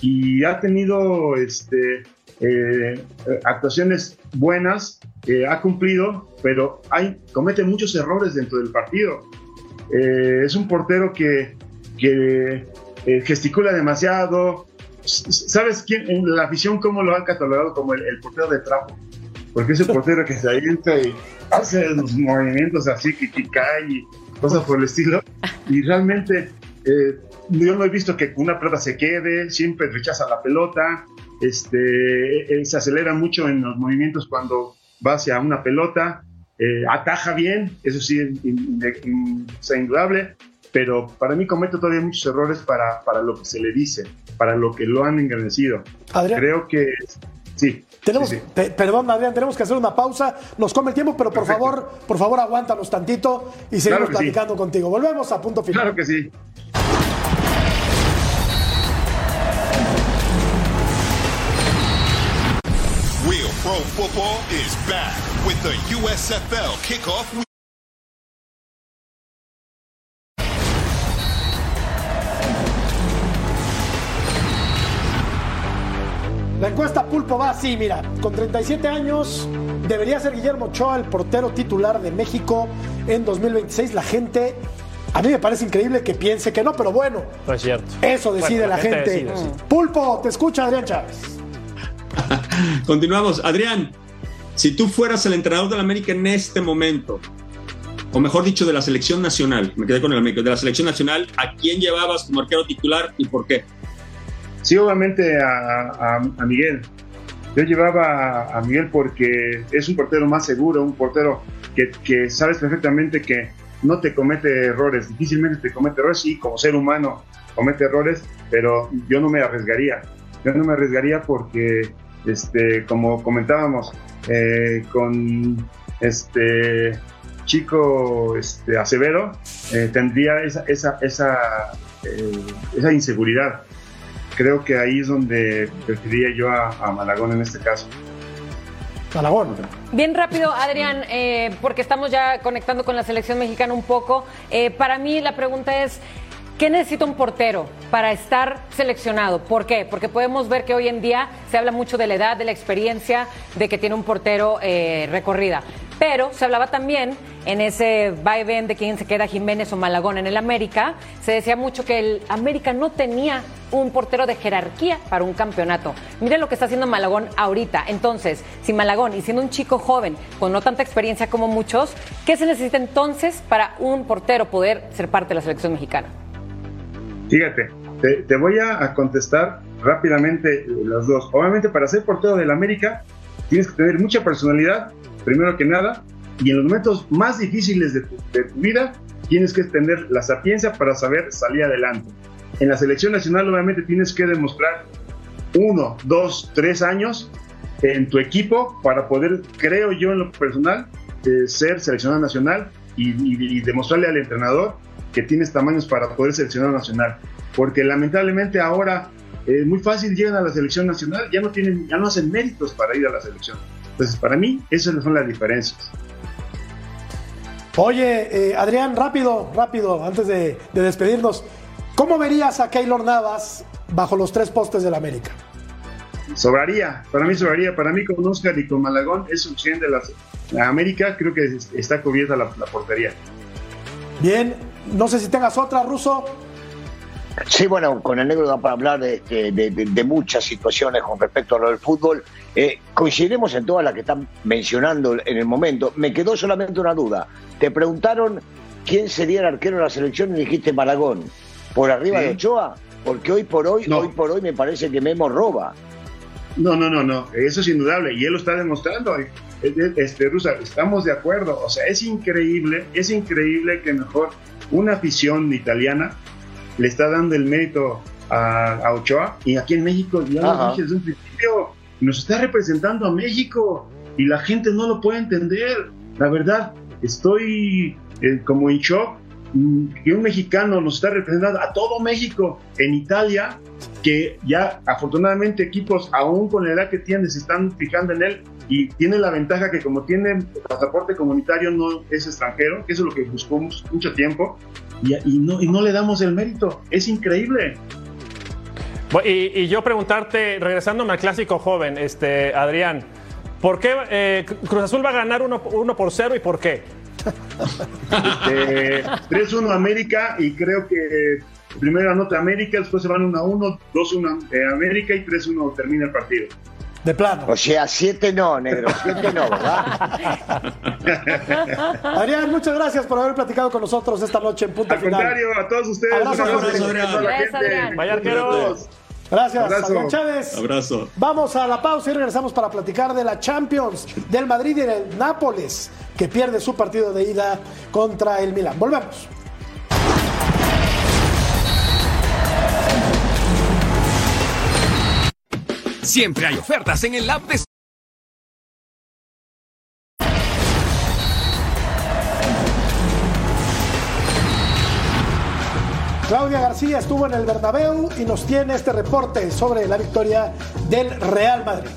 y ha tenido este, eh, actuaciones buenas, eh, ha cumplido, pero hay, comete muchos errores dentro del partido. Eh, es un portero que, que eh, gesticula demasiado. ¿Sabes quién? En la afición, cómo lo han catalogado como el, el portero de trapo porque es el portero que se avienta y hace los movimientos así que, que cae y cosas por el estilo. Y realmente eh, yo no he visto que una pelota se quede, siempre rechaza la pelota, este, eh, se acelera mucho en los movimientos cuando va hacia una pelota, eh, ataja bien, eso sí, in- in- in- es indudable, pero para mí comete todavía muchos errores para, para lo que se le dice, para lo que lo han engrandecido. Adrián. Creo que sí. Tenemos, sí, sí. pe- perdón, Adrián, tenemos que hacer una pausa. Nos come el tiempo, pero por Perfecto. favor, por favor, aguántanos tantito y seguimos Claro sí. platicando contigo. Volvemos a punto final. Claro que sí. Football is back with the USFL kickoff. week- La encuesta Pulpo va así, mira, con 37 años debería ser Guillermo Ochoa el portero titular de México en 2026. La gente, a mí me parece increíble que piense que no, pero bueno, No es cierto. eso decide Bueno, la, gente. decide, sí. Pulpo, te escucha Adrián Chávez. Continuamos. Adrián, si tú fueras el entrenador de la América en este momento, o mejor dicho, de la selección nacional, me quedé con el América, de la selección nacional, ¿a quién llevabas como arquero titular y por qué? Sí, obviamente a, Miguel. Yo llevaba a, a Miguel porque es un portero más seguro, un portero que, que sabes perfectamente que no te comete errores, difícilmente te comete errores, sí, como ser humano comete errores, pero yo no me arriesgaría. Yo no me arriesgaría porque, este, como comentábamos, eh, con este chico este, Acevedo, eh, tendría esa, esa, esa, eh, esa inseguridad creo que ahí es donde preferiría yo a, a Malagón en este caso. Malagón. Bien rápido, Adrián, eh, porque estamos ya conectando con la selección mexicana un poco. Eh, para mí la pregunta es, ¿qué necesita un portero para estar seleccionado? ¿Por qué? Porque podemos ver que hoy en día se habla mucho de la edad, de la experiencia, de que tiene un portero eh, recorrida. Pero se hablaba también en ese vaivén de quién se queda Jiménez o Malagón en el América, se decía mucho que el América no tenía un portero de jerarquía para un campeonato. Mire lo que está haciendo Malagón ahorita. Entonces, si Malagón, y siendo un chico joven, con no tanta experiencia como muchos, ¿qué se necesita entonces para un portero poder ser parte de la selección mexicana? Fíjate, te, te voy a, contestar rápidamente eh, las dos. Obviamente para ser portero del América tienes que tener mucha personalidad, primero que nada, y en los momentos más difíciles de tu, de tu vida tienes que tener la sapiencia para saber salir adelante. En la selección nacional obviamente tienes que demostrar uno, dos, tres años en tu equipo para poder, creo yo en lo personal, eh, ser seleccionado nacional y, y- y demostrarle al entrenador que tienes tamaños para poder seleccionar nacional. Porque lamentablemente ahora es muy fácil llegan a la selección nacional, ya no tienen, ya no hacen méritos para ir a la selección. Entonces, para mí, esas son las diferencias. Oye, eh, Adrián, rápido, rápido, antes de, de despedirnos, ¿cómo verías a Keylor Navas bajo los tres postes del América? Sobraría, para mí sobraría, para mí con Oscar y con Malagón es suficiente la, la América, creo que es- está cubierta la, la portería. Bien, no sé si tengas otra, Ruso. Sí, bueno, con el negro da para hablar de, de- de- de muchas situaciones con respecto a lo del fútbol. Eh, coincidimos en todas las que están mencionando en el momento. Me quedó solamente una duda. Te preguntaron quién sería el arquero de la selección y dijiste Malagón. ¿Por arriba de Ochoa? Porque hoy por hoy, hoy por hoy me parece que Memo roba. No, no, no, no, eso es indudable y él lo está demostrando. Este, Rusa, estamos de acuerdo, o sea, es increíble, es increíble que mejor una afición italiana le está dando el mérito a, Ochoa y aquí en México, ya lo dije desde un principio, nos está representando a México y la gente no lo puede entender. La verdad, estoy eh, como en shock que un mexicano nos está representando a todo México en Italia, que ya afortunadamente equipos aún con la edad que tiene se están fijando en él y tiene la ventaja que como tiene pasaporte comunitario no es extranjero, que eso es lo que buscamos mucho tiempo, y, no, y no le damos el mérito. Es increíble. Y, yo preguntarte, regresándome al clásico joven, este, Adrián, ¿por qué eh, Cruz Azul va a ganar 1 por 0 y por qué? 3-1 este, América y creo que primero anota América, después se van 1-1, 2-1 eh, América y 3-1 termina el partido. De plano. O sea, 7 no, negro, 7 no, ¿verdad? Adrián, muchas gracias por haber platicado con nosotros esta noche en Punto Al contrario, a todos ustedes. Abrazo, abrazo, arqueros. Gracias, Abrazo. Chávez. Abrazo. Vamos a la pausa y regresamos para platicar de la Champions, del Madrid y del Nápoles, que pierde su partido de ida contra el Milan. Volvemos. Siempre hay ofertas en el app de Claudia García estuvo en el Bernabéu y nos tiene este reporte sobre la victoria del Real Madrid.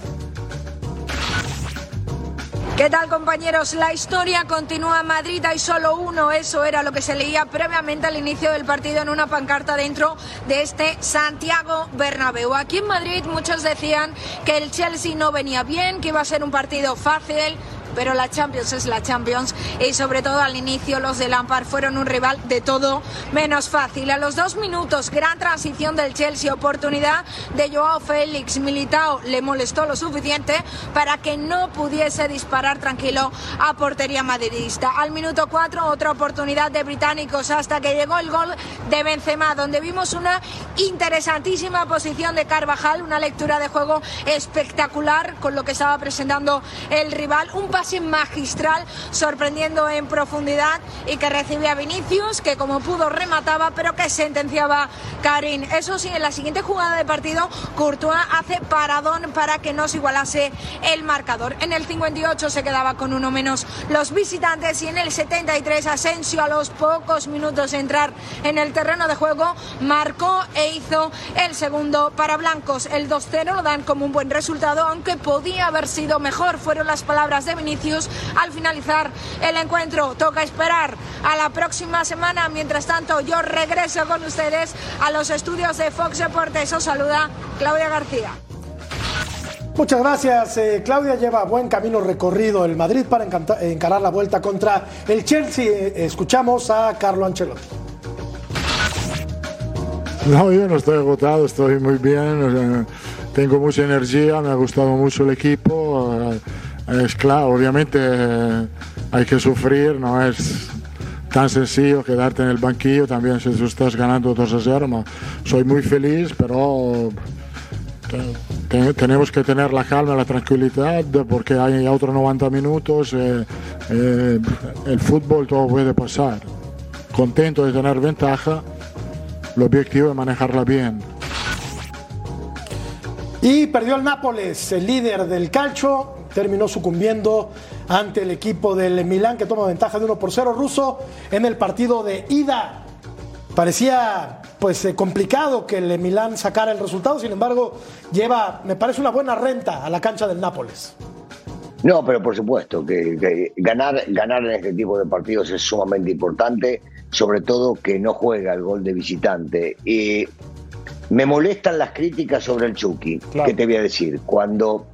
¿Qué tal compañeros? La historia continúa en Madrid, hay solo uno, eso era lo que se leía previamente al inicio del partido en una pancarta dentro de este Santiago Bernabéu. Aquí en Madrid muchos decían que el Chelsea no venía bien, que iba a ser un partido fácil, pero la Champions es la Champions y sobre todo al inicio los de Lampard fueron un rival de todo menos fácil. A los dos minutos, gran transición del Chelsea, oportunidad de Joao Félix. Militao le molestó lo suficiente para que no pudiese disparar tranquilo a portería madridista. Al minuto cuatro, otra oportunidad de británicos hasta que llegó el gol de Benzema, donde vimos una interesantísima posición de Carvajal, una lectura de juego espectacular con lo que estaba presentando el rival. Un magistral, sorprendiendo en profundidad y que recibía Vinicius, que como pudo remataba, pero que sentenciaba Karim. Eso sí, en la siguiente jugada de partido, Courtois hace paradón para que no se igualase el marcador. En el 58 se quedaba con uno menos los visitantes y en el 73 Asensio a los pocos minutos de entrar en el terreno de juego marcó e hizo el segundo para blancos. El 2-0 lo dan como un buen resultado, aunque podía haber sido mejor. Fueron las palabras de Vinicius al finalizar el encuentro. Toca esperar a la próxima semana. Mientras tanto, yo regreso con ustedes a los estudios de Fox Deportes. Os saluda Claudia García. Muchas gracias, eh, Claudia. Lleva buen camino recorrido el Madrid para encarar la vuelta contra el Chelsea. Eh, escuchamos a Carlo Ancelotti. No, yo no estoy agotado, estoy muy bien. tengo mucha energía, me ha gustado mucho el equipo. Es claro, obviamente eh, hay que sufrir, no es tan sencillo quedarte en el banquillo también si tú estás ganando 2 a 0. Soy muy feliz, pero tenemos que tener la calma, la tranquilidad, porque hay otros 90 minutos, eh, eh, el fútbol todo puede pasar. Contento de tener ventaja, el objetivo es manejarla bien. Y perdió el Nápoles, el líder del calcio, terminó sucumbiendo ante el equipo del Milán que toma ventaja de 1 por 0 ruso en el partido de ida. Parecía pues eh, complicado que el Milán sacara el resultado, sin embargo, lleva, me parece una buena renta a la cancha del Nápoles. No, pero por supuesto que, ganar, ganar en este tipo de partidos es sumamente importante, sobre todo que no juega el gol de visitante. Y me molestan las críticas sobre el Chucky. ¿Qué te voy a decir? Cuando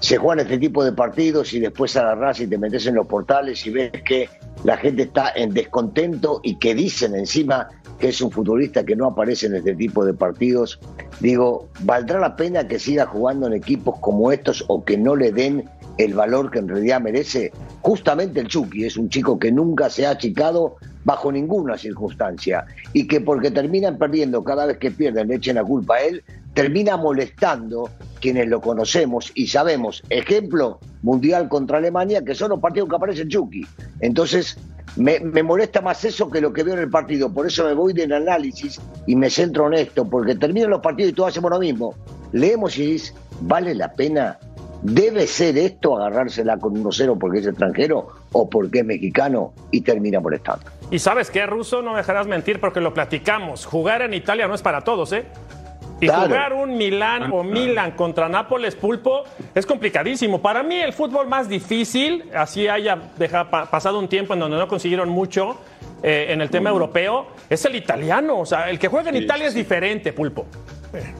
se juegan este tipo de partidos y después agarrás y te metes en los portales y ves que la gente está en descontento y que dicen encima que es un futbolista que no aparece en este tipo de partidos, digo, ¿valdrá la pena que siga jugando en equipos como estos o que no le den el valor que en realidad merece? justamente el Chucky es un chico que nunca se ha achicado bajo ninguna circunstancia y que porque terminan perdiendo cada vez que pierden, le echen la culpa a él, termina molestando quienes lo conocemos y sabemos, ejemplo mundial contra Alemania, que son los partidos que aparece Chucky. Entonces, me, molesta más eso que lo que veo en el partido. Por eso me voy del análisis y me centro en esto, porque terminan los partidos y todos hacemos lo mismo. Leemos y dices, ¿vale la pena? ¿Debe ser esto agarrársela con 1-0 porque es extranjero o porque es mexicano y termina molestando? Y sabes qué, Ruso, no me dejarás mentir porque lo platicamos. Jugar en Italia no es para todos, ¿eh? Y Claro. jugar un Milán o Milan contra Nápoles Pulpo es complicadísimo. Para mí el fútbol más difícil, así haya pasado un tiempo en donde no consiguieron mucho eh, en el tema europeo, es el italiano. O sea, el que juega en Sí, Italia es sí. diferente, Pulpo.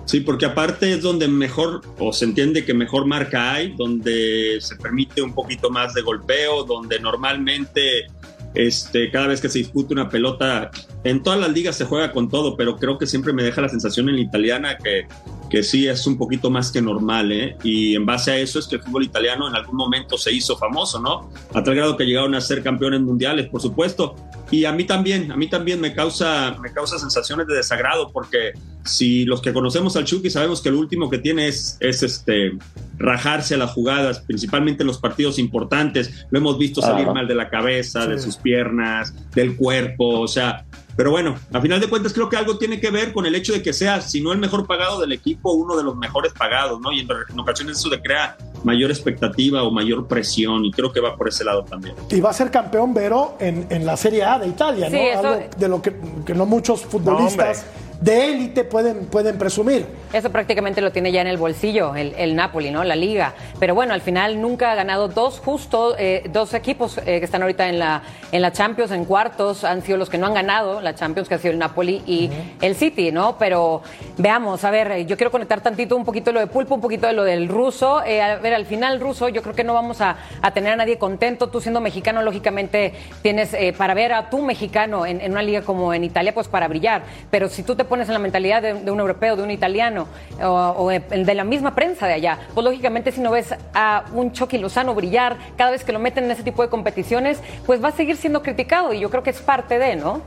Sí, porque aparte es donde mejor, o se entiende que mejor marca hay, donde se permite un poquito más de golpeo, donde normalmente este, cada vez que se disputa una pelota, en todas las ligas se juega con todo, pero creo que siempre me deja la sensación en la italiana que, que sí es un poquito más que normal, ¿eh? Y en base a eso es que el fútbol italiano en algún momento se hizo famoso, ¿no? A tal grado que llegaron a ser campeones mundiales, por supuesto. Y a mí también, a mí también me causa, me causa sensaciones de desagrado, porque si los que conocemos al Chucky sabemos que el último que tiene es, es este, rajarse a las jugadas, principalmente en los partidos importantes. Lo hemos visto salir mal de la cabeza, de Sí. sus piernas, del cuerpo, o sea. Pero bueno, a final de cuentas creo que algo tiene que ver con el hecho de que sea, si no el mejor pagado del equipo, uno de los mejores pagados, ¿no? Y en, en ocasiones eso le crea mayor expectativa o mayor presión, y creo que va por ese lado también. Y va a ser campeón Vero en, en la Serie A de Italia, ¿no? Sí, eso- Algo de lo que, que no muchos futbolistas de élite pueden, pueden presumir. Eso prácticamente lo tiene ya en el bolsillo, el, el Napoli, ¿no? La liga. Pero bueno, al final nunca ha ganado dos, justo eh, dos equipos eh, que están ahorita en la, en la Champions, en cuartos, han sido los que no han ganado la Champions, que ha sido el Napoli y el City, ¿no? Pero veamos, a ver, yo quiero conectar tantito un poquito lo de Pulpo, un poquito de lo del ruso. Eh, a ver, al final, ruso, yo creo que no vamos a, a tener a nadie contento. Tú siendo mexicano, lógicamente, tienes para ver a tu mexicano en, en una liga como en Italia, pues para brillar. Pero si tú te pones en la mentalidad de, de un europeo, de un italiano, o, o de la misma prensa de allá, pues lógicamente si no ves a un Chucky Lozano brillar cada vez que lo meten en ese tipo de competiciones, pues va a seguir siendo criticado y yo creo que es parte de, ¿no?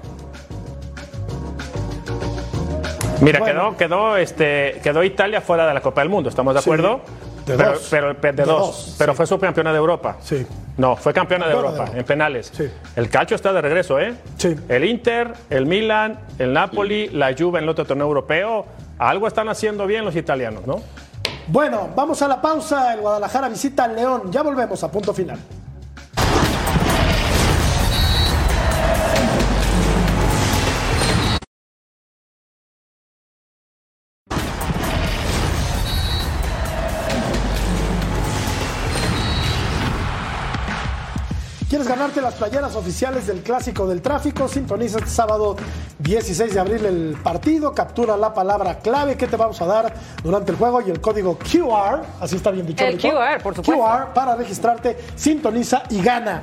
Mira, Bueno. quedó, quedó, este, quedó Italia fuera de la Copa del Mundo, ¿estamos de Sí, acuerdo? De pero, dos. Pero, de, De dos, dos, pero sí. fue subcampeona de Europa. Sí. No, fue campeona de Europa. en penales. Sí. El Calcio está de regreso, ¿eh? Sí. El Inter, el Milan, el Napoli, la Juve en el otro torneo europeo. Algo están haciendo bien los italianos, ¿no? Bueno, vamos a la pausa. El Guadalajara visita al León. Ya volvemos a punto final. ¿Quieres ganarte las playeras oficiales del Clásico del Tráfico? Sintoniza este sábado 16 de abril el partido, captura la palabra clave que te vamos a dar durante el juego y el código QR, así está bien dicho. El Rico? QR, por supuesto. QR para registrarte, sintoniza y gana.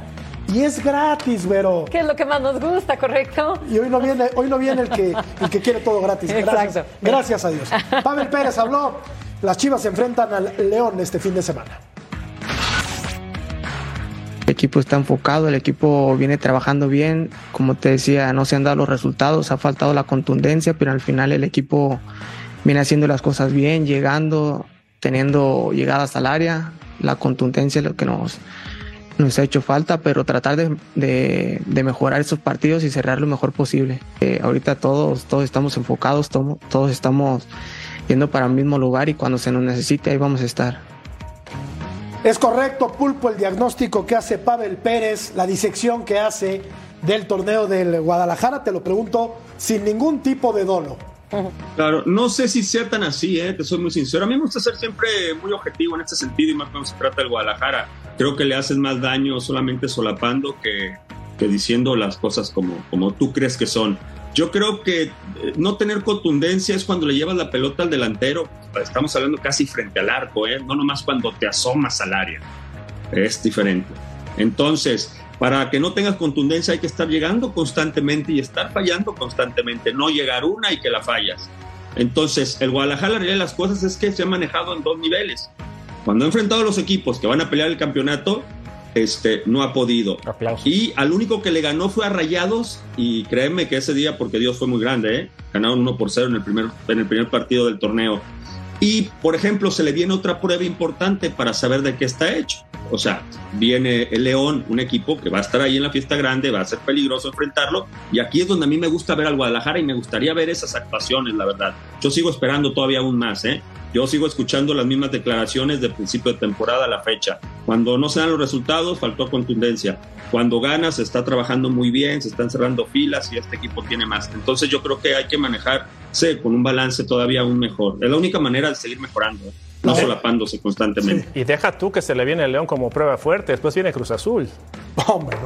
Y es gratis, Vero. ¿Qué es lo que más nos gusta, correcto? Y hoy no viene, hoy no viene el que, el que quiere todo gratis. Gracias, Exacto. gracias a Dios. Pavel Pérez habló. Las Chivas se enfrentan al León este fin de semana. El equipo está enfocado, el equipo viene trabajando bien. Como te decía, no se han dado los resultados, ha faltado la contundencia, pero al final el equipo viene haciendo las cosas bien, llegando, teniendo llegadas al área. La contundencia es lo que nos, nos ha hecho falta, pero tratar de, de- mejorar esos partidos y cerrar lo mejor posible. Eh, ahorita todos, todos estamos enfocados, todos estamos yendo para el mismo lugar y cuando se nos necesite ahí vamos a estar. Es correcto, Pulpo, el diagnóstico que hace Pavel Pérez, la disección que hace del torneo del Guadalajara, te lo pregunto sin ningún tipo de dolo. Claro, no sé si sea tan así, ¿eh? te soy muy sincero. A mí me gusta ser siempre muy objetivo en este sentido y más cuando se trata del Guadalajara. Creo que le haces más daño solamente solapando que, que diciendo las cosas como, como tú crees que son. Yo creo que eh, no tener contundencia es cuando le llevas la pelota al delantero. Estamos hablando casi frente al arco, ¿eh? no nomás cuando te asomas al área. Es diferente. Entonces, para que no tengas contundencia hay que estar llegando constantemente y estar fallando constantemente, no llegar una y que la fallas. Entonces, el Guadalajara, la realidad de las cosas es que se ha manejado en dos niveles. Cuando ha enfrentado a los equipos que van a pelear el campeonato, este, no ha podido. Y al único que le ganó fue a Rayados y créeme que ese día, porque Dios fue muy grande, ¿eh? ganaron 1 por 0 en el, primer, en el primer partido del torneo. Y, por ejemplo, se le viene otra prueba importante para saber de qué está hecho. O sea, viene el León, un equipo que va a estar ahí en la fiesta grande, va a ser peligroso enfrentarlo. Y aquí es donde a mí me gusta ver al Guadalajara y me gustaría ver esas actuaciones, la verdad. Yo sigo esperando todavía aún más, ¿eh? Yo sigo escuchando las mismas declaraciones de principio de temporada a la fecha. Cuando no se dan los resultados, faltó contundencia. Cuando gana, se está trabajando muy bien, se están cerrando filas y este equipo tiene más. Entonces yo creo que hay que manejarse con un balance todavía aún mejor. Es la única manera de seguir mejorando, ¿eh? no solapándose constantemente. Y deja tú que se le viene el León como prueba fuerte, después viene Cruz Azul. Hombre,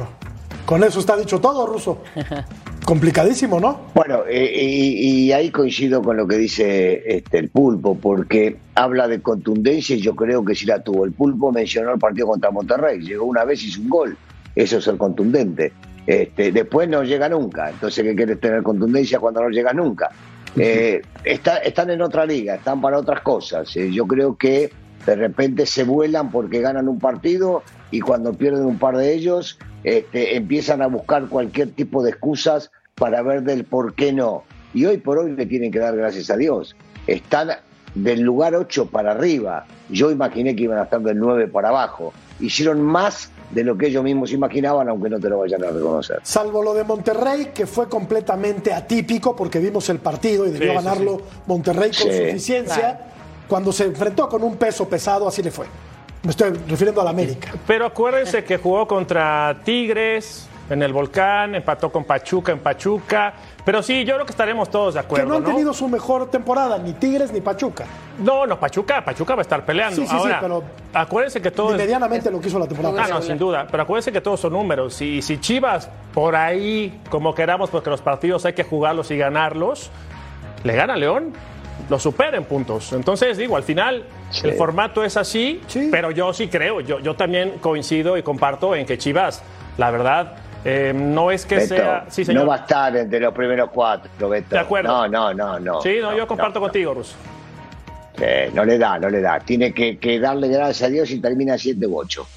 con eso está dicho todo, Ruso. Complicadísimo, ¿no? Bueno, eh, y, ahí coincido con lo que dice este, el Pulpo, porque habla de contundencia y yo creo que sí la tuvo. El Pulpo mencionó el partido contra Monterrey, llegó una vez y hizo un gol. Eso es el contundente. Este, después no llega nunca. Entonces, ¿qué quieres tener contundencia cuando no llega nunca? Eh, están en otra liga, están para otras cosas. Eh, yo creo que de repente se vuelan porque ganan un partido y cuando pierden un par de ellos este, empiezan a buscar cualquier tipo de excusas para ver del por qué no. Y hoy por hoy le tienen que dar gracias a Dios. Están del lugar 8 para arriba. Yo imaginé que iban a estar del 9 para abajo. Hicieron más de lo que ellos mismos imaginaban, aunque no te lo vayan a reconocer. Salvo lo de Monterrey, que fue completamente atípico, porque vimos el partido y debió ganarlo Monterrey con suficiencia. Cuando se enfrentó con un peso pesado, así le fue. Me estoy refiriendo a la América. Pero acuérdense que jugó contra Tigres en el Volcán, empató con Pachuca en Pachuca. Pero sí, yo creo que estaremos todos de acuerdo. Que no han tenido su mejor temporada, ni Tigres ni Pachuca. No, no, Pachuca, Pachuca va a estar peleando. Sí, sí, sí, pero acuérdense que todo. Medianamente lo que hizo la temporada. Ah, no, sin duda. Pero acuérdense que todos son números. Y si Chivas, por ahí, como queramos, porque los partidos hay que jugarlos y ganarlos, le gana León, lo supera en puntos. Entonces, digo, al final el formato es así, pero yo sí creo, yo, yo también coincido y comparto en que Chivas, la verdad, eh, no es que sea. Sí, No va a estar entre los primeros cuatro, Beto. De acuerdo. No, no, no, no. Sí, no, yo comparto contigo, Russo. no le da, no le da. Tiene que, darle gracias a Dios y termina 7 u 8.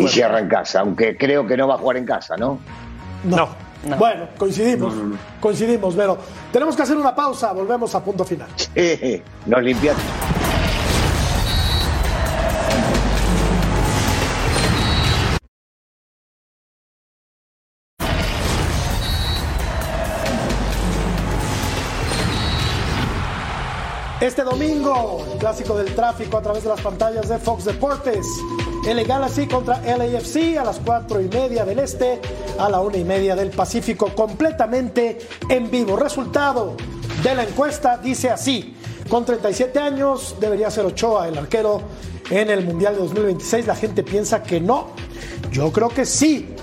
Y cierra en casa, aunque creo que no va a jugar en casa, ¿no? No. Bueno, coincidimos. coincidimos, pero tenemos que hacer una pausa. Volvemos a punto final. nos limpiamos. Este domingo, el clásico del tráfico a través de las pantallas de Fox Deportes. El Galaxy contra LAFC a las 4 y media del este, a la 1 y media del Pacífico, completamente en vivo. Resultado de la encuesta dice así: con 37 años debería ser Ochoa el arquero en el Mundial de 2026. La gente piensa que no. Yo creo que sí.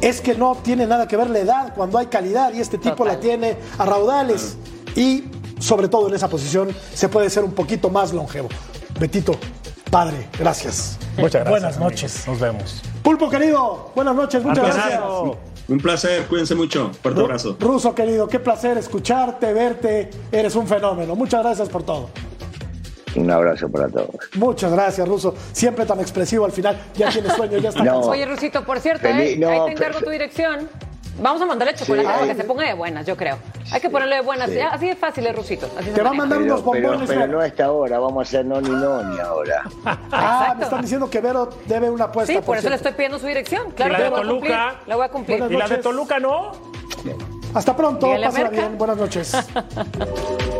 Es que no tiene nada que ver la edad cuando hay calidad y este tipo la tiene a raudales. Y sobre todo en esa posición, se puede ser un poquito más longevo. Betito, padre, gracias. Muchas gracias. Buenas noches. Nos vemos. Pulpo querido, buenas noches, muchas gracias. Un placer, cuídense mucho. Fuerte abrazo. Ruso querido, qué placer escucharte, verte. Eres un fenómeno. Muchas gracias por todo. Un abrazo para todos. Muchas gracias, Ruso. Siempre tan expresivo al final. Ya tienes sueño, ya está Oye, Rusito, por cierto, ¿eh? ahí te encargo tu dirección. Vamos a mandarle chocolate para que se ponga de buenas, yo creo. Hay que ponerle de buenas. Así de fácil, es Rusito. Te va a mandar unos bombones. Pero, no a esta hora, vamos a hacer no ni no ni ahora. ah, me están diciendo que Vero debe una apuesta. Sí, por, eso le estoy pidiendo su dirección. Claro, la de Toluca. La voy a cumplir. ¿Y la de Toluca no? Hasta pronto, pásala bien. Buenas noches.